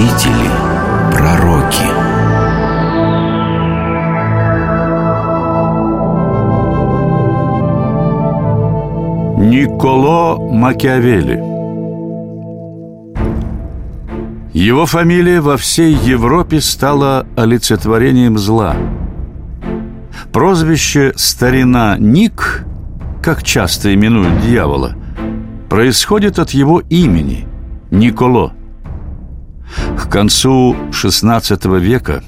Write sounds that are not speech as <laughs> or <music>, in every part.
правители, пророки. Николо Макиавелли Его фамилия во всей Европе стала олицетворением зла. Прозвище «Старина Ник», как часто именуют дьявола, происходит от его имени – Николо. К концу XVI века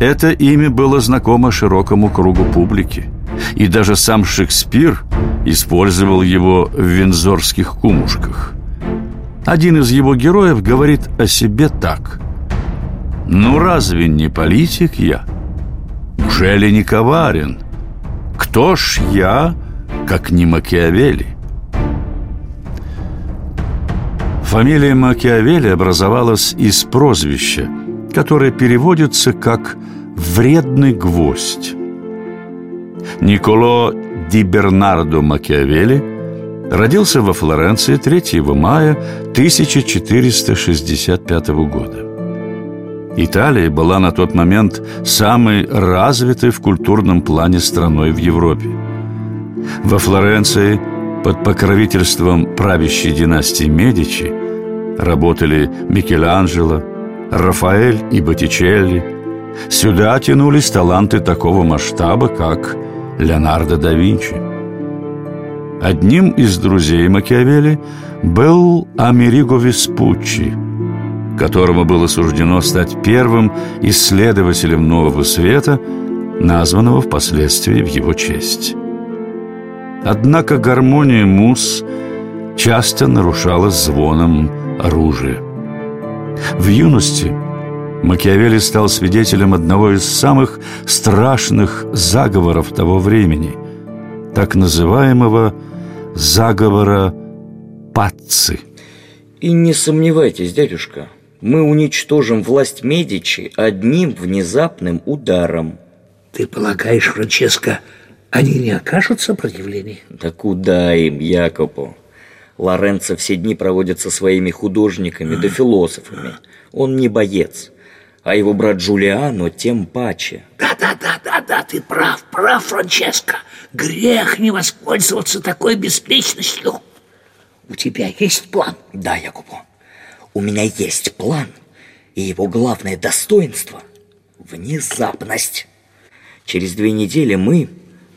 это имя было знакомо широкому кругу публики, и даже сам Шекспир использовал его в вензорских кумушках. Один из его героев говорит о себе так «Ну разве не политик я? Уже ли не коварен? Кто ж я, как не Макиавелли?» Фамилия Макиавелли образовалась из прозвища, которое переводится как «вредный гвоздь». Николо Ди Бернардо Макиавелли родился во Флоренции 3 мая 1465 года. Италия была на тот момент самой развитой в культурном плане страной в Европе. Во Флоренции под покровительством правящей династии Медичи работали Микеланджело, Рафаэль и Боттичелли. Сюда тянулись таланты такого масштаба, как Леонардо да Винчи. Одним из друзей Макиавелли был Америго Веспуччи, которому было суждено стать первым исследователем нового света, названного впоследствии в его честь. Однако гармония мус часто нарушалась звоном оружия. В юности Макиавелли стал свидетелем одного из самых страшных заговоров того времени, так называемого заговора Пацци. И не сомневайтесь, дядюшка, мы уничтожим власть Медичи одним внезапным ударом. Ты полагаешь, Франческо, они не окажут сопротивления? Да куда им, Якобу? Лоренцо все дни проводит со своими художниками да философами. Он не боец а его брат Джулиано тем паче. Да-да-да-да-да, ты прав, прав, Франческо. Грех не воспользоваться такой беспечностью. У тебя есть план? Да, Якубо. У меня есть план, и его главное достоинство – внезапность. Через две недели мы,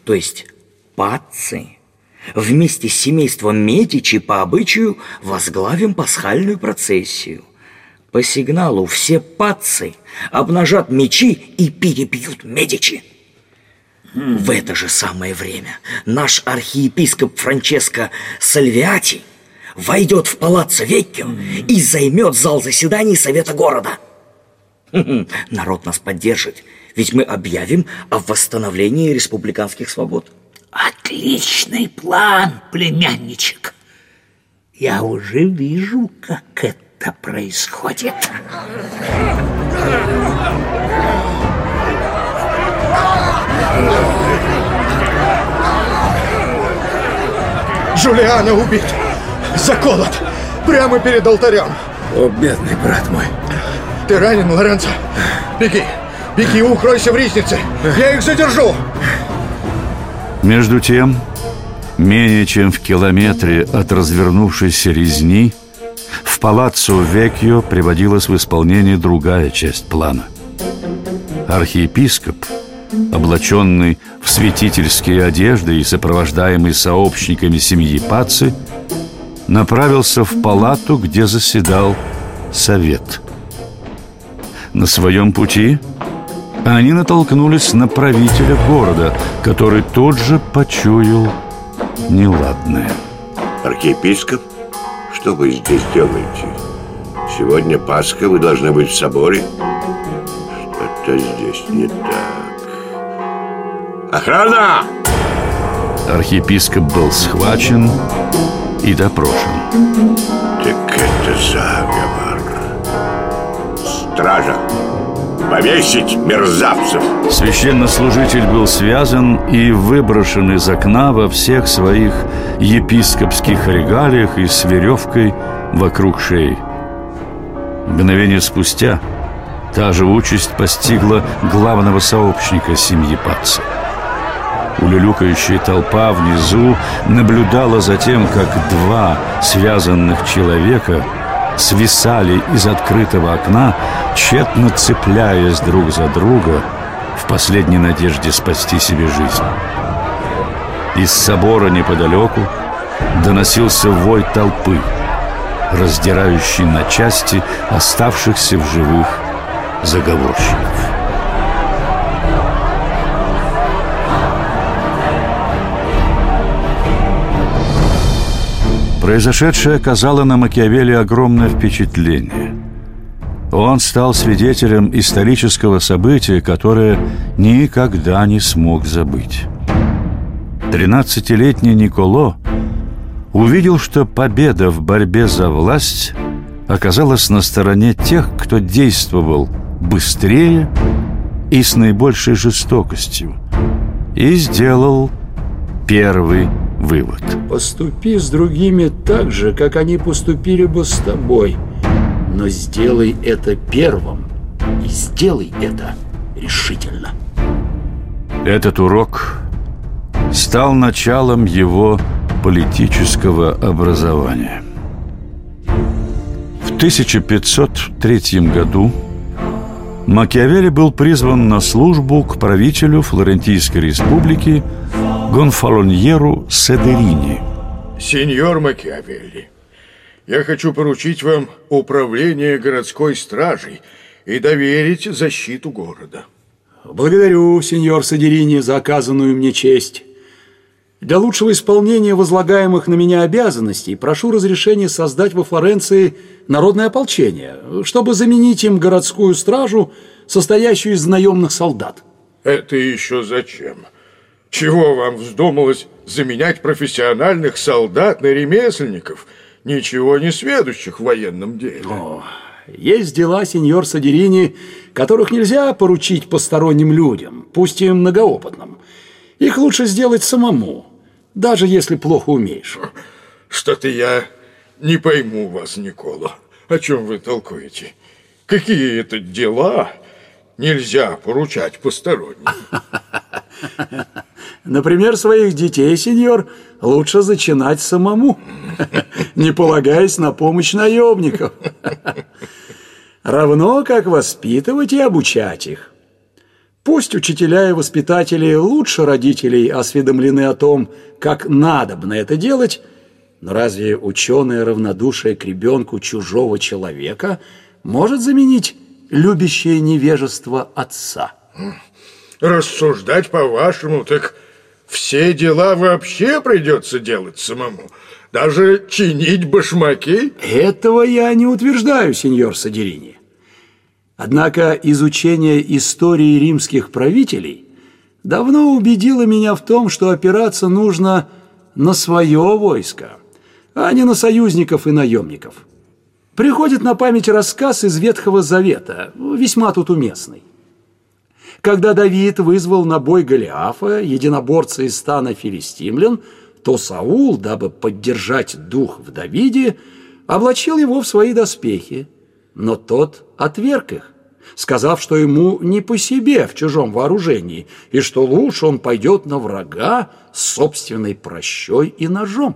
то есть пацы, вместе с семейством Медичи по обычаю возглавим пасхальную процессию – по сигналу все пацы обнажат мечи и перебьют Медичи. В это же самое время наш архиепископ Франческо Сальвиати войдет в палаццо Веккио и займет зал заседаний Совета города. Народ нас поддержит, ведь мы объявим о восстановлении республиканских свобод. Отличный план, племянничек. Я уже вижу, как это происходит? Джулиана убит. Заколот. Прямо перед алтарем. О, бедный брат мой. Ты ранен, Лоренцо? Беги. Беги, укройся в ризнице. Я их задержу. Между тем, менее чем в километре от развернувшейся резни – в палаццо Векьо приводилась в исполнение другая часть плана. Архиепископ, облаченный в святительские одежды и сопровождаемый сообщниками семьи Паци, направился в палату, где заседал совет. На своем пути они натолкнулись на правителя города, который тут же почуял неладное. Архиепископ? Что вы здесь делаете? Сегодня Пасха, вы должны быть в соборе. Что-то здесь не так. Охрана! Архиепископ был схвачен и допрошен. Так это заговор. Стража! Повесить мерзавцев! Священнослужитель был связан и выброшен из окна во всех своих епископских регалиях и с веревкой вокруг шеи. Мгновение спустя та же участь постигла главного сообщника семьи Патца. Улюлюкающая толпа внизу наблюдала за тем, как два связанных человека свисали из открытого окна, тщетно цепляясь друг за друга в последней надежде спасти себе жизнь. Из собора неподалеку доносился вой толпы, раздирающий на части оставшихся в живых заговорщиков. Произошедшее оказало на Макиавелли огромное впечатление. Он стал свидетелем исторического события, которое никогда не смог забыть. Тринадцатилетний Николо увидел, что победа в борьбе за власть оказалась на стороне тех, кто действовал быстрее и с наибольшей жестокостью, и сделал первый вывод. Поступи с другими так же, как они поступили бы с тобой, но сделай это первым и сделай это решительно. Этот урок стал началом его политического образования. В 1503 году Макиавелли был призван на службу к правителю Флорентийской республики Гонфалоньеру Седерини. Сеньор Макиавелли, я хочу поручить вам управление городской стражей и доверить защиту города. Благодарю, сеньор Садерини, за оказанную мне честь. Для лучшего исполнения возлагаемых на меня обязанностей прошу разрешения создать во Флоренции народное ополчение, чтобы заменить им городскую стражу, состоящую из наемных солдат. Это еще зачем? Чего вам вздумалось заменять профессиональных солдат на ремесленников, ничего не сведущих в военном деле? О, есть дела, сеньор Садерини, которых нельзя поручить посторонним людям, пусть и многоопытным. Их лучше сделать самому, даже если плохо умеешь. Что-то я не пойму вас, Никола. О чем вы толкуете? Какие это дела нельзя поручать посторонним? <laughs> Например, своих детей, сеньор, лучше зачинать самому, <laughs> не полагаясь на помощь наемников. <laughs> Равно как воспитывать и обучать их. Пусть учителя и воспитатели лучше родителей осведомлены о том, как надо бы на это делать, но разве ученое равнодушие к ребенку чужого человека может заменить любящее невежество отца? Рассуждать по-вашему, так все дела вообще придется делать самому. Даже чинить башмаки? Этого я не утверждаю, сеньор Садерини. Однако изучение истории римских правителей давно убедило меня в том, что опираться нужно на свое войско, а не на союзников и наемников. Приходит на память рассказ из Ветхого Завета, весьма тут уместный. Когда Давид вызвал на бой Голиафа, единоборца из стана филистимлян, то Саул, дабы поддержать дух в Давиде, облачил его в свои доспехи. Но тот отверг их, сказав, что ему не по себе в чужом вооружении, и что лучше он пойдет на врага с собственной прощой и ножом.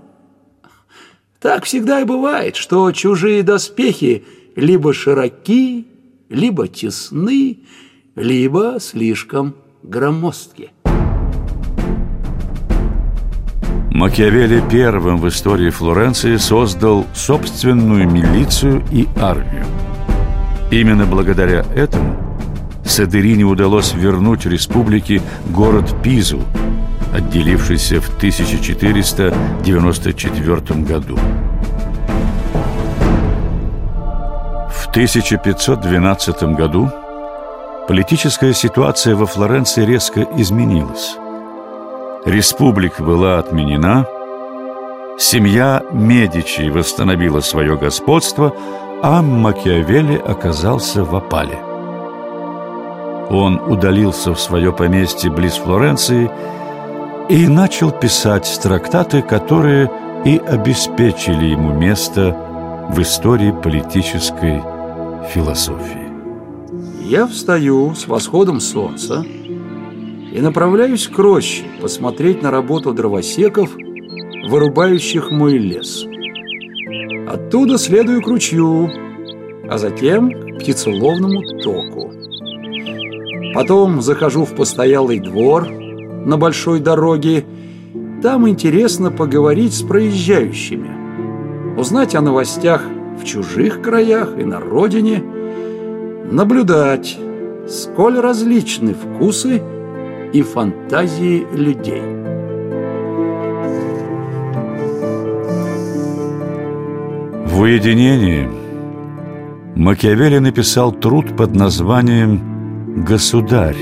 Так всегда и бывает, что чужие доспехи либо широки, либо тесны, либо слишком громоздки. Макиавелли первым в истории Флоренции создал собственную милицию и армию. Именно благодаря этому Садерине удалось вернуть республике город Пизу, отделившийся в 1494 году. В 1512 году Политическая ситуация во Флоренции резко изменилась. Республика была отменена, семья Медичи восстановила свое господство, а Макиавелли оказался в опале. Он удалился в свое поместье близ Флоренции и начал писать трактаты, которые и обеспечили ему место в истории политической философии. Я встаю с восходом солнца и направляюсь к роще посмотреть на работу дровосеков, вырубающих мой лес. Оттуда следую к ручью, а затем к птицеловному току. Потом захожу в постоялый двор на большой дороге. Там интересно поговорить с проезжающими, узнать о новостях в чужих краях и на родине, наблюдать, сколь различны вкусы и фантазии людей. В уединении Макиавелли написал труд под названием «Государь»,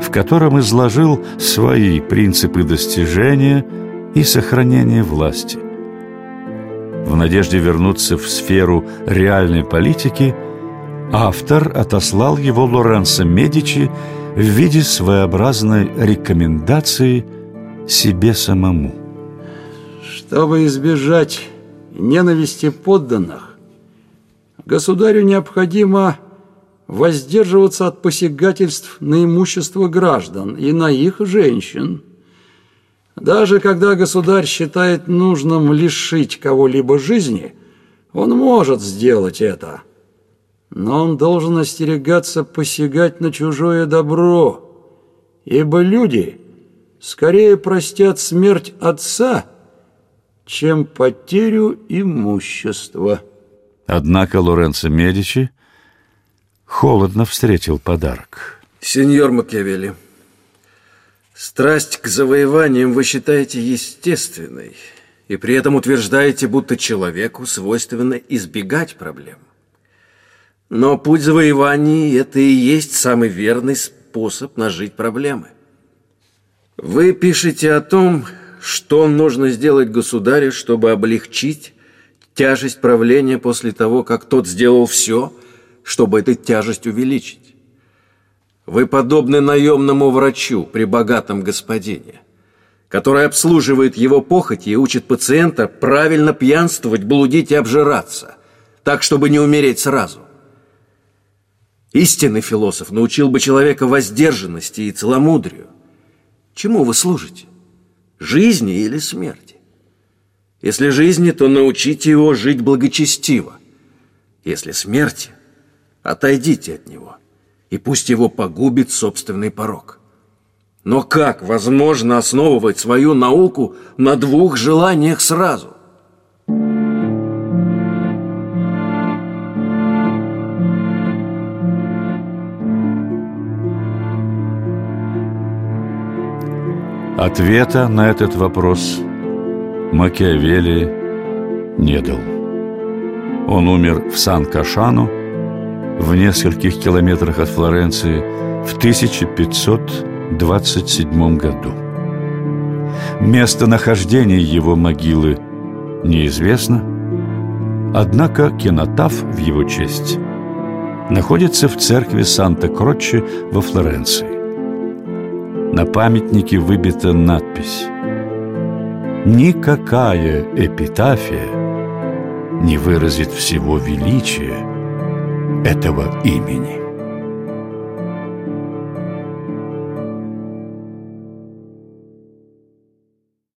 в котором изложил свои принципы достижения и сохранения власти. В надежде вернуться в сферу реальной политики автор отослал его Лоренцо Медичи в виде своеобразной рекомендации себе самому. Чтобы избежать ненависти подданных, государю необходимо воздерживаться от посягательств на имущество граждан и на их женщин. Даже когда государь считает нужным лишить кого-либо жизни, он может сделать это – но он должен остерегаться посягать на чужое добро, ибо люди скорее простят смерть отца, чем потерю имущества. Однако Лоренцо Медичи холодно встретил подарок. Сеньор Макиавелли, страсть к завоеваниям вы считаете естественной, и при этом утверждаете, будто человеку свойственно избегать проблем. Но путь завоеваний – это и есть самый верный способ нажить проблемы. Вы пишете о том, что нужно сделать государю, чтобы облегчить тяжесть правления после того, как тот сделал все, чтобы эту тяжесть увеличить. Вы подобны наемному врачу при богатом господине, который обслуживает его похоти и учит пациента правильно пьянствовать, блудить и обжираться, так, чтобы не умереть сразу. Истинный философ научил бы человека воздержанности и целомудрию. Чему вы служите? Жизни или смерти? Если жизни, то научите его жить благочестиво. Если смерти, отойдите от него, и пусть его погубит собственный порог. Но как возможно основывать свою науку на двух желаниях сразу? Ответа на этот вопрос Макиавелли не дал. Он умер в Сан-Кашану, в нескольких километрах от Флоренции, в 1527 году. Местонахождение его могилы неизвестно, однако кинотаф в его честь находится в церкви Санта-Кроче во Флоренции. На памятнике выбита надпись «Никакая эпитафия не выразит всего величия этого имени».